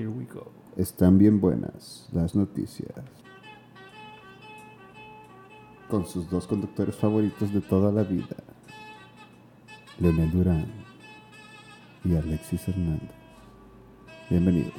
Here we go. Están bien buenas las noticias. Con sus dos conductores favoritos de toda la vida. Leonel Durán y Alexis Hernández. Bienvenidos.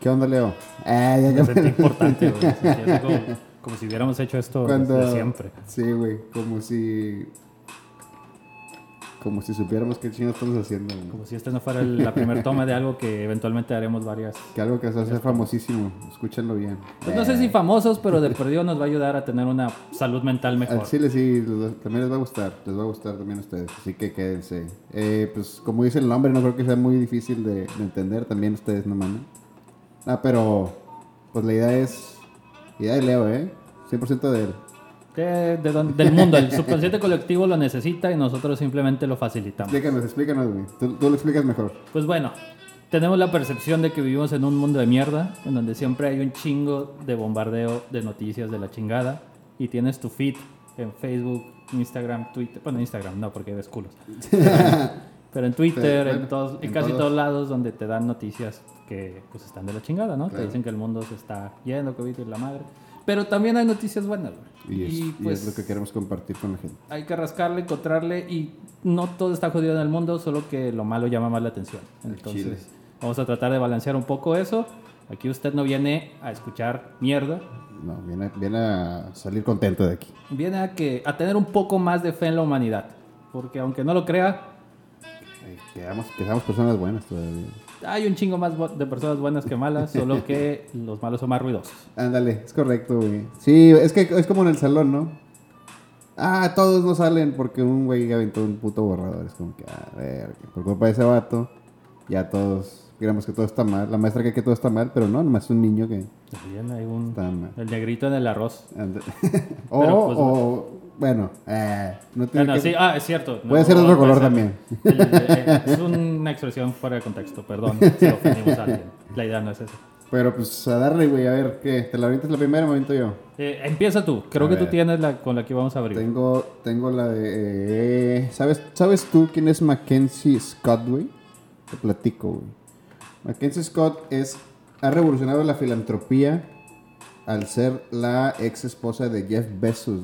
¿Qué onda, Leo? Ah, ya Me sentí importante, güey. Como si hubiéramos hecho esto Cuando- desde siempre. Sí, güey, como si... Como si supiéramos qué chingados estamos haciendo. güey. Como si esta no fuera el- la primera toma de algo que eventualmente haremos varias. Que algo que se hace famosísimo. Escúchenlo bien. Pues no sé si famosos, pero de perdido nos va a ayudar a tener una salud mental mejor. Al chile sí, también les va a gustar, les va a gustar también a ustedes, así que quédense. Eh, pues como dice el nombre, no creo que sea muy difícil de, de entender, también ustedes no mames. Ah, pero pues la idea es, idea de Leo, ¿eh? 100% de él. De- del mundo, el subconsciente colectivo lo necesita y nosotros simplemente lo facilitamos. Explícanos, explícanos, güey. Tú, tú lo explicas mejor. Pues bueno, tenemos la percepción de que vivimos en un mundo de mierda, en donde siempre hay un chingo de bombardeo de noticias de la chingada, y tienes tu feed en Facebook, Instagram, Twitter, bueno, Instagram no, porque ves culos. Pero en Twitter, Sí, bueno, en, todos, en en casi todos. todos lados donde te dan noticias que pues están de la chingada, ¿no? Te Claro. dicen que el mundo se está yendo, COVID y la madre. Pero también hay noticias buenas, güey. Y es, y pues es lo que queremos compartir con la gente. hay que rascarle, encontrarle y no todo está jodido en el mundo, solo que lo malo llama más la atención. chile. Entonces, vamos a tratar de balancear un poco eso. Aquí usted no viene a escuchar mierda, No, viene, viene a salir contento de aquí. viene a que a tener un poco más de fe en la humanidad, porque aunque no lo crea, Quedamos, personas buenas todavía. hay un chingo más de personas buenas que malas, solo que los malos son más ruidosos. Ándale, es correcto, güey. Sí, es que es como en el salón, ¿no? Ah, todos no salen porque un güey aventó un puto borrador. Es como que, a ver, por culpa de ese vato, ya todos, digamos que todo está mal. La maestra cree que todo está mal, pero no, nomás es un niño que También hay un el negrito en el arroz. O, Pero, pues, o, bueno, eh, no tiene Bueno, que- sí, ah, es cierto. Puede ser otro color también. El- es una expresión fuera de contexto, perdón si ofendimos a alguien. La idea no es esa. Pero pues a darle, güey, a ver, ¿qué? ¿Te la avientas la primera o me aviento yo? Eh, empieza tú. Creo A que tú tienes la con la que vamos a abrir. Tengo, tengo la de... eh, ¿sabes, ¿Sabes tú quién es Mackenzie Scott, güey? Te platico, güey. Mackenzie Scott es, ha revolucionado la filantropía al ser la ex esposa de Jeff Bezos.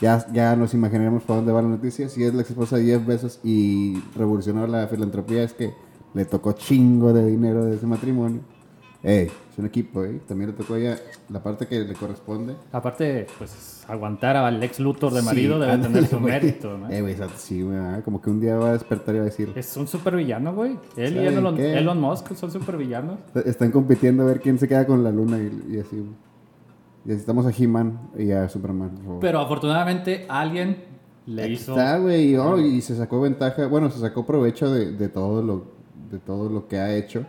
Ya, ya nos imaginaremos por dónde va la noticia. Si es la ex esposa de Jeff Bezos y revolucionó la filantropía, es que le tocó chingo de dinero de ese matrimonio. Ey, es un equipo, ¿eh? También le tocó a ella la parte que le corresponde. Aparte, pues aguantar al ex Luthor de Sí, marido debe ándale, tener su güey. mérito, ¿no? Eh, güey, sí, güey, ah, como que un día va a despertar y va a decir, Es un supervillano, güey. Él y ¿Saben Elon? Elon Musk son supervillanos. están compitiendo a ver quién se queda con la luna y, y así, güey. Y necesitamos a He-Man y a Superman, por favor. Pero afortunadamente alguien le Aquí hizo. Está, güey, y, oh, y se sacó ventaja, bueno, se sacó provecho de, de todo lo de todo lo que ha hecho.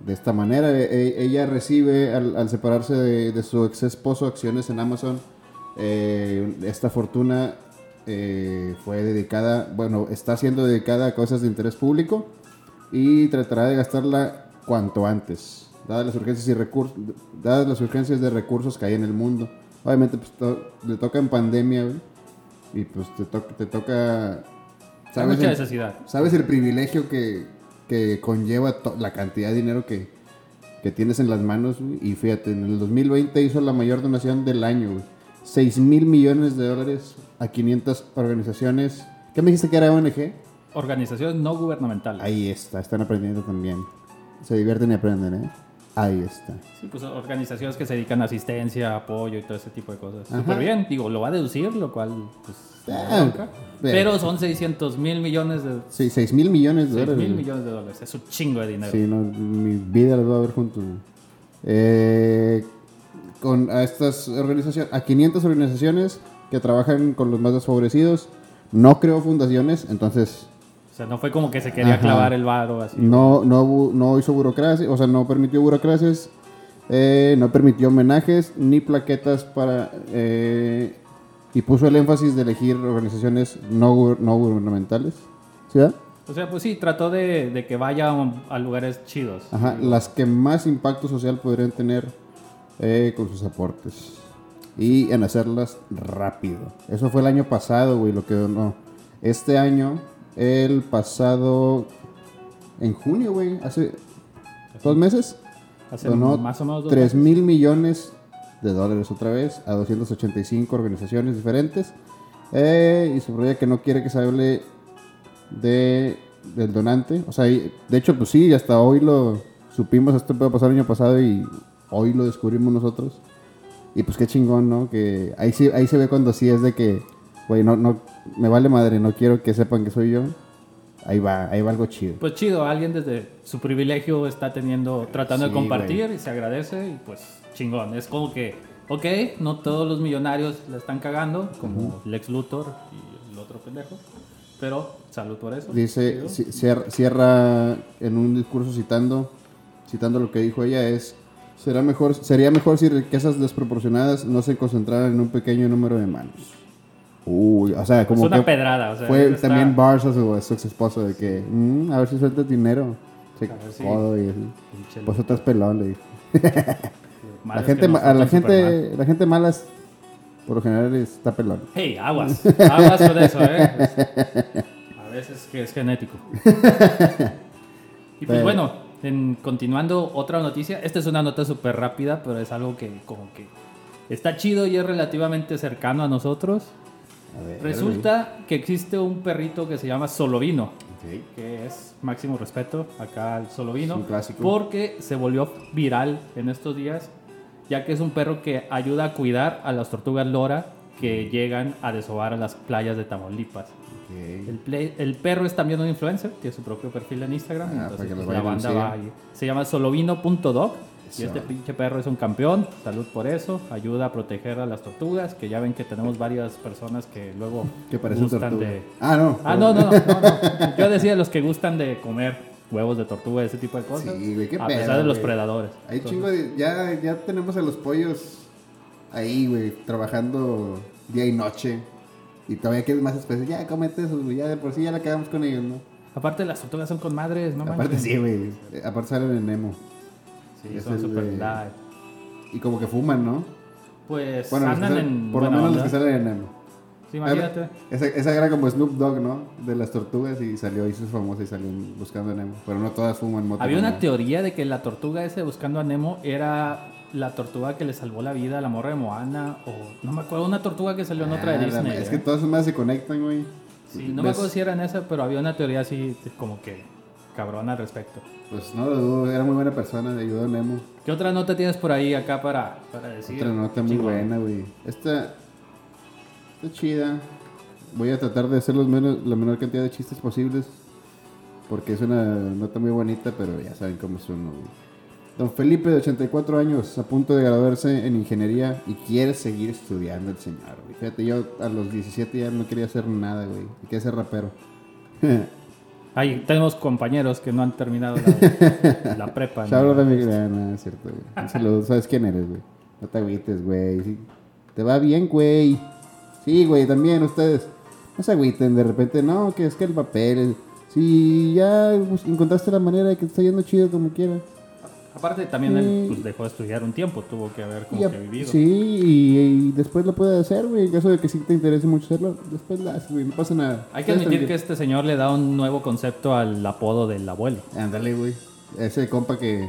De esta manera, E- e- ella recibe, al, al separarse de, de su ex esposo, acciones en Amazon. Eh, esta fortuna eh, fue dedicada, bueno, está siendo dedicada a cosas de interés público y tratará de gastarla cuanto antes, dadas las urgencias y recursos, dadas las urgencias de recursos que hay en el mundo. Obviamente, pues, to- le toca en pandemia, y pues te, to- te toca, mucha el- necesidad. ¿Sabes el privilegio que, que conlleva la cantidad de dinero que, que tienes en las manos? güey? Y fíjate, en el 2020 hizo la mayor donación del año, güey. 6 mil millones de dólares a 500 organizaciones. ¿Qué me dijiste que era ONG? Organizaciones no gubernamentales. Ahí está, están aprendiendo también. Se divierten y aprenden, ¿eh? Ahí está. Sí, pues organizaciones que se dedican a asistencia, apoyo y todo ese tipo de cosas. Súper bien. Digo, lo va a deducir, lo cual, pues. Ah, bien. Pero son 600 mil millones de. Sí, 6 mil millones de 6 dólares. mil millones de dólares. Es un chingo de dinero. Sí, no, mi vida las va a ver juntos. Eh, con a estas organizaciones, a 500 organizaciones que trabajan con los más desfavorecidos. No creo fundaciones, entonces O sea, no fue como que se quería Ajá. clavar el varo así. no, no, no hizo burocracia, o sea, no permitió burocracias, eh, no permitió homenajes ni plaquetas para... eh, y puso el énfasis de elegir organizaciones no, no gubernamentales. ¿Sí? verdad? O sea, pues sí, trató de, de que vaya a, lugares chidos. Ajá, las que más impacto social podrían tener eh, con sus aportes. Y en hacerlas rápido. Eso fue el año pasado, güey, lo que no. Este año, el pasado en junio, güey, hace dos meses, Hace donó más o menos dos 3 meses. mil millones de dólares otra vez a 285 organizaciones diferentes. Eh, y subraya que no quiere que se hable de, del donante. O sea, de hecho, pues sí, hasta hoy lo supimos, esto puede pasar el año pasado y hoy lo descubrimos nosotros. Y pues qué chingón, ¿no? Que ahí sí, ahí se ve cuando sí es de que, güey, no, no, me vale madre, no quiero que sepan que soy yo. Ahí va, ahí va algo chido. Pues chido, alguien desde su privilegio está teniendo, tratando Sí, de compartir y se agradece y pues chingón. Es como que, ok, no todos los millonarios la están cagando, como Lex Luthor y el otro pendejo, pero salud por eso. Dice, cierra en un discurso citando, citando lo que dijo ella, es, será mejor, sería mejor si riquezas desproporcionadas no se concentraran en un pequeño número de manos. Uy, o sea, es como una que pedrada, o sea, fue está- también Barça su, ex esposo de que, "Mm, a ver si suelta dinero. Se si- y así. Pues otras pelón, le. La gente, a la gente, la gente mala es, por lo general está pelón. Hey, aguas, aguas con eso, ¿eh? A veces que es genético. Y pues bueno, en, continuando otra noticia, esta es una nota súper rápida, pero es algo que como que está chido y es relativamente cercano a nosotros. Ver, Resulta que existe un perrito que se llama Solovino, güey. que es máximo respeto acá al Solovino, porque se volvió viral en estos días, ya que es un perro que ayuda a cuidar a las tortugas lora que llegan a desovar a las playas de Tamaulipas. Ok. El, play- el perro es también un influencer, tiene su propio perfil en Instagram, Ah, para entonces que pues, vayan la banda va. Se llama solovino.dog y este pinche perro es un campeón, salud por eso, ayuda a proteger a las tortugas, que ya ven que tenemos varias personas que luego Que parecen gustan tortuga. de... Ah, no. Ah, no, no, no, no. Yo decía los que gustan de comer huevos de tortuga, ese tipo de cosas. Sí, güey, qué a pesar de los güey. predadores. Hay Entonces, chingo de. Ya, ya tenemos a los pollos ahí, güey, trabajando día y noche. Y todavía quieres más especies. Ya, comete esos, güey. Ya de por sí ya la quedamos con ellos, ¿no? Aparte las tortugas son con madres, no Aparte, manches. sí, güey. eh, Aparte salen en Nemo. Sí, Es son super de- light. Y como que fuman, ¿no? Pues Bueno, andan salen- en por lo menos los que salen en Nemo. Sí, imagínate. Esa, esa era como Snoop Dogg, ¿no? De las tortugas y salió, hizo famosa y salió buscando a Nemo. Pero no todas fuman moto. Había una teoría de que la tortuga ese buscando a Nemo era la tortuga que le salvó la vida a la morra de Moana o no me acuerdo una tortuga que salió en otra de Ah, la- Disney. Es ¿eh? que todas más se conectan, güey. Sí, no me acuerdo si era en esa, pero había una teoría así como que cabrón al respecto. Pues no lo dudo, era muy buena persona, le ayudó a Nemo. ¿Qué otra nota tienes por ahí acá para, para decir? Otra nota muy buena, güey. Esta está chida. Voy a tratar de hacer los menos, la menor cantidad de chistes posibles. Porque es una nota muy bonita, pero ya saben cómo es uno, güey. Don Felipe, de 84 años, a punto de graduarse en ingeniería y quiere seguir estudiando el señor, güey. Fíjate, yo a los 17 ya no quería hacer nada, güey. Quería ser rapero. Ahí tenemos compañeros que no han terminado la, la prepa. ¿no? Out a mi- Ah, no, es cierto, güey. Un saludo. ¿Sabes quién eres, güey? No te agüites, güey. Sí. Te va bien, güey. Sí, güey, también ustedes. No se agüiten de repente. No, que es que el papel. es- Si ya pues, encontraste la manera de que te está yendo chido como quieras. Aparte también él Sí. pues, dejó de estudiar un tiempo, tuvo que haber como Y que vivido. sí, y, y después lo puedes hacer, güey. En caso de que sí te interese mucho hacerlo, después lo haces, güey. No pasa nada. Hay que admitir que este señor le da un nuevo concepto al apodo del abuelo. Ándale, güey. Ese compa que.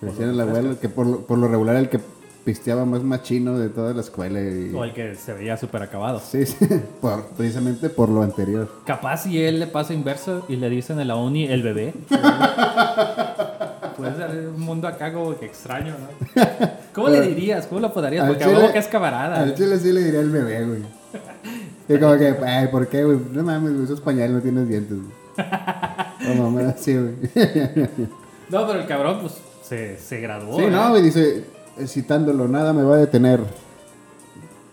Lo el abuelo, que por lo, por lo regular el que pisteaba más machino de toda la escuela. Y... O el que se veía súper acabado. Sí, sí, por, precisamente por lo anterior. Capaz si él le pasa inverso y le dicen en la uni el bebé. Puede ser un mundo acá como que extraño, ¿no? ¿Cómo le dirías? ¿Cómo lo apodarías? Al Porque a huevo que es camarada. Al ¿no? chile sí le diría el bebé, güey. Y como que, ay, ¿por qué, güey? No mames, güey, esos pañales no tienes dientes, güey. No mames, sí, güey. No, pero el cabrón, pues, se, se graduó. Sí, no, güey, dice, citándolo, nada me va a detener.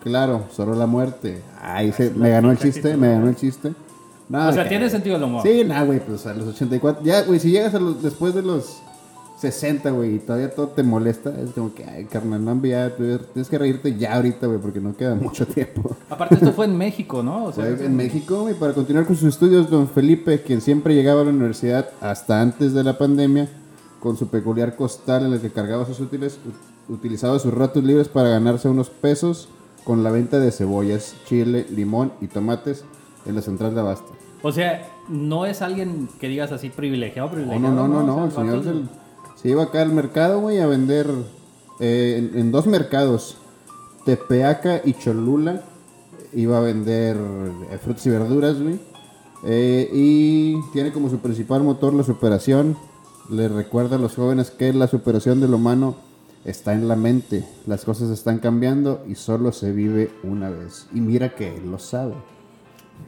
Claro, solo la muerte. Ay, se- me ganó el chiste, me ganó el chiste. No, O sea, que- tiene sentido el humor. Sí, nada, güey, pues a los 84. Ya, güey, si llegas a los, después de los 60, güey, y todavía todo te molesta, es como que, ay, carnal, no, ya, tú tienes que reírte ya ahorita, güey, porque no queda mucho tiempo. Aparte, esto fue en México, ¿no? O sea, Fue en México, güey, para continuar con sus estudios, don Felipe, quien siempre llegaba a la universidad hasta antes de la pandemia, con su peculiar costal en el que cargaba sus útiles, utilizaba sus ratos libres para ganarse unos pesos con la venta de cebollas, chile, limón y tomates en la central de abasto. O sea, no es alguien que digas así privilegiado, No, privilegiado. no, no, no, no. O El señor vato- se, se iba acá al mercado, güey, a vender eh, en, en dos mercados, Tepeaca y Cholula. Iba a vender eh, frutas y verduras, güey. Eh, y tiene como su principal motor la superación. Le recuerda a los jóvenes que la superación del humano está en la mente. Las cosas están cambiando y solo se vive una vez. Y mira que él lo sabe.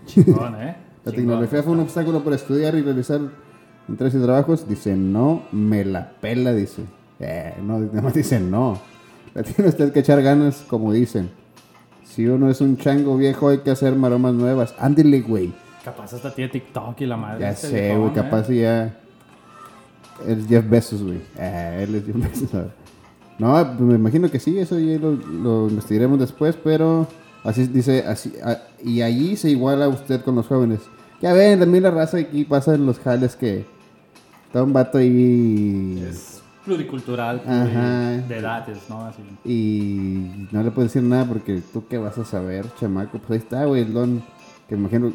Chingón, ¿eh? La Chingón. tecnología fue un obstáculo para estudiar y realizar entregas y trabajos. Dice, no, me la pela, dice. Eh, no, nada más dice no. La tiene usted que echar ganas, como dicen. Si uno es un chango viejo, hay que hacer maromas nuevas. Ándele, güey. Capaz hasta tiene TikTok y la madre. Ya sé, güey, ¿eh? capaz y ya. Es Jeff Bezos, güey. Eh, él es Jeff Bezos. ver. No, pues me imagino que sí, eso ya lo, lo investigaremos después, pero así dice, así, a- y allí se iguala usted con los jóvenes. Ya ven, también la raza aquí pasa en los jales que está un vato ahí Es pluricultural, Ajá. pluri- de edades, ¿no? Así. y no le puedes decir nada porque tú qué vas a saber, chamaco. Pues ahí está, güey, el don, que me imagino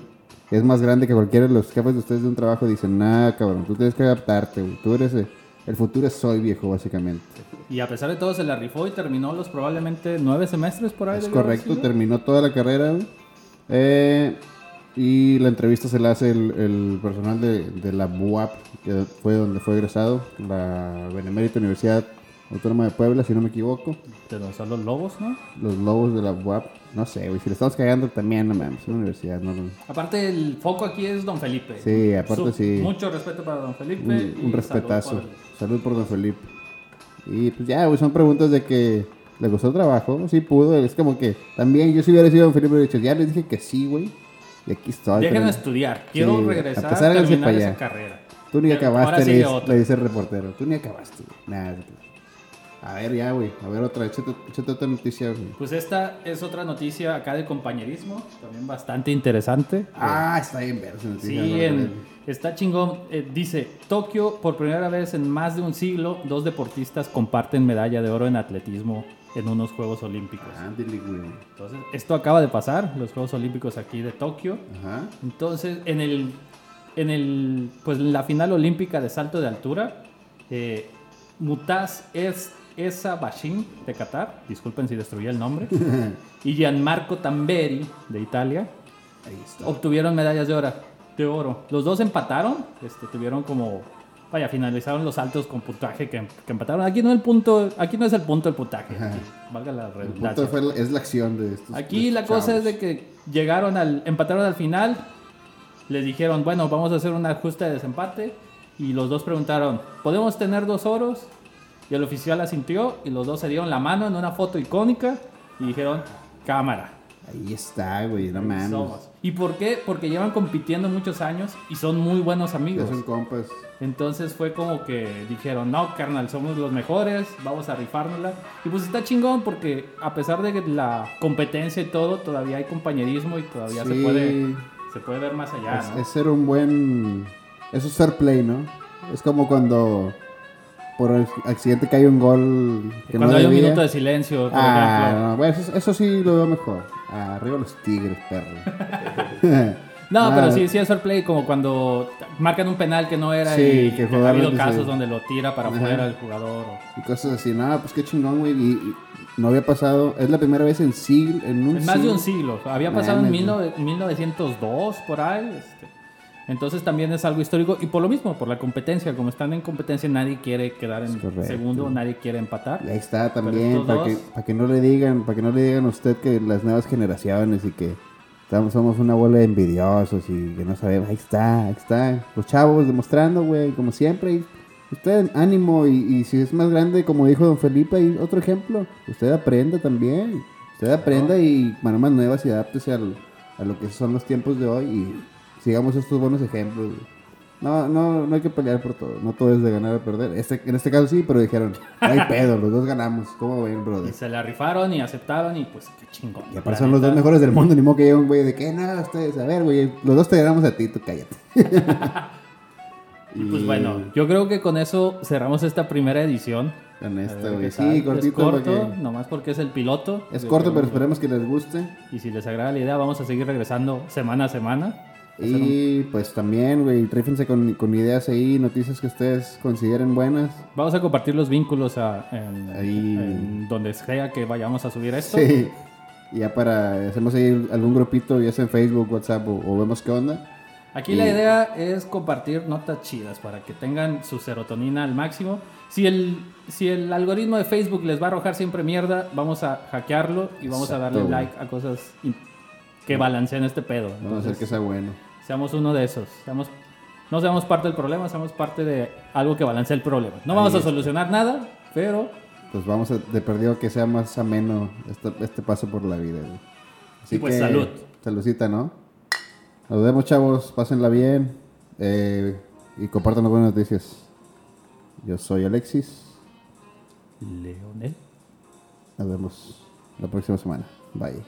es más grande que cualquiera de los jefes de ustedes de un trabajo. Dicen, nah, cabrón, tú tienes que adaptarte, güey. Tú eres, eh, el futuro es hoy, viejo, básicamente. Y a pesar de todo se la rifó y terminó los probablemente nueve semestres por ahí. Es correcto, terminó toda la carrera. Eh, y la entrevista se la hace el, el personal de, de la BUAP, que fue donde fue egresado, la Benemérita Universidad Autónoma de Puebla, si no me equivoco. De son los lobos, ¿no? Los lobos de la BUAP, no sé, güey, si le estamos cagando también, no mames, es una universidad, no, no. Aparte, el foco aquí es Don Felipe. Sí, aparte sí. Mucho respeto para Don Felipe. Un, y un salud respetazo. por Salud por don Felipe. Y pues ya, güey, son preguntas de que le gustó el trabajo, sí pudo, es como que también yo si hubiera sido don Felipe hubiera dicho, ya les dije que sí, güey, y aquí estoy. Déjenme estudiar. Quiero Sí, regresar a se terminar para esa carrera. Tú ni acabaste, le, le dice el reportero. Tú ni acabaste. Nada. A ver, ya, güey. A ver, otra. Échate, échate otra noticia, güey. Pues esta es otra noticia acá de compañerismo, también bastante interesante. Ah, está bien. Sí, en- está chingón. Eh, dice, Tokio, por primera vez en más de un siglo, dos deportistas comparten medalla de oro en atletismo en unos Juegos Olímpicos. Ándale, güey. Entonces, esto acaba de pasar, los Juegos Olímpicos aquí de Tokio. Ajá. Entonces, en el, en el, pues en la final olímpica de salto de altura, eh, Mutaz es Esa Bashin de Qatar, disculpen si destruí el nombre, y Gianmarco Tamberi de Italia Ahí está. obtuvieron medallas de oro. De oro. Los dos empataron, este, tuvieron como, vaya, finalizaron los saltos con puntaje que, que empataron. Aquí no el punto, aquí no es el punto el puntaje, Ajá. valga la El redundancia. punto fue es la acción de estos. Aquí de la cosa es de que llegaron al, empataron al final, les dijeron, bueno, vamos a hacer un ajuste de desempate y los dos preguntaron, ¿podemos tener dos oros? Y el oficial asintió y los dos se dieron la mano en una foto icónica y dijeron, cámara. Ahí está, güey. No mames. somos". ¿Y por qué? Porque llevan compitiendo muchos años y son muy buenos Ya amigos. son compas. Entonces fue como que dijeron, no, carnal, somos los mejores, vamos a rifárnosla. Y pues está chingón porque a pesar de que la competencia y todo, todavía hay compañerismo y todavía se, puede, se puede ver más allá, Es, ¿no? es ser un buen. Eso es fair play, ¿no? Es como cuando por accidente cae un gol que Cuando no hay un minuto de silencio, Ah, no, bueno, eso, eso sí lo veo mejor. Arriba los tigres, perro. No, Ah, pero sí, sí es fair play, como cuando marcan un penal que no era Sí, y que ha habido casos donde lo tira para afuera el jugador. o- Y cosas así. No, pues qué chingón, güey. Y, y no había pasado. Es la primera vez en siglo. En un En más de un siglo. Había pasado en Mames, 19- 1902, por ahí. este. Entonces también es algo histórico. Y por lo mismo, por la competencia. Como están en competencia, nadie quiere quedar en correcto. segundo, nadie quiere empatar. Y ahí está también, para que, dos- para que no le digan, para que no le digan a usted que las nuevas generaciones y que estamos, somos una bola de envidiosos y que no sabemos, ahí está, ahí está, los chavos demostrando, güey, como siempre, y usted ánimo y, y si es más grande, como dijo don Felipe, y otro ejemplo, usted aprenda también, usted aprenda y maneras nuevas y adáptese al- a lo que son los tiempos de hoy y sigamos estos buenos ejemplos. güey. No, no, no hay que pelear por todo. No todo es de ganar o perder. Este, en este caso sí, pero dijeron, no hay pedo, los dos ganamos. ¿Cómo ven, Y brother? se la rifaron y aceptaron y pues qué chingón. Y aparte son los dos mejores del mundo, ni modo que llegue un güey de que nada, ustedes, a ver, güey, los dos te ganamos a ti, tú cállate. Y pues bueno, yo creo que con eso cerramos esta primera edición. Con esta, güey. Sí, cortito. Es corto, porque- nomás porque es el piloto. Es corto, pero esperemos que les guste. Y si les agrada la idea, vamos a seguir regresando semana a semana. Y pues también, güey, trífense con, con ideas ahí, noticias que ustedes consideren buenas. Vamos a compartir los vínculos a- en, Ahí. en donde sea que vayamos a subir esto. Sí. Ya para, hacemos ahí algún grupito, ya sea en Facebook, WhatsApp o, o vemos qué onda. Aquí Y- la idea es compartir notas chidas para que tengan su serotonina al máximo. Si el, si el algoritmo de Facebook les va a arrojar siempre mierda, vamos a hackearlo y vamos a darle like a cosas que balanceen este pedo. Vamos a hacer Entonces, que sea bueno. seamos uno de esos. Seamos, no seamos parte del problema, seamos parte de algo que balancee el problema. No vamos Ahí a está. solucionar nada, pero Pues vamos a, de perdido que sea más ameno este, este paso por la vida, güey. Así Y pues, salud. Saludcita, ¿no? Nos vemos, chavos. Pásenla bien. eh, y compartan las buenas noticias. Yo soy Alexis. Leonel. Nos vemos la próxima semana. Bye.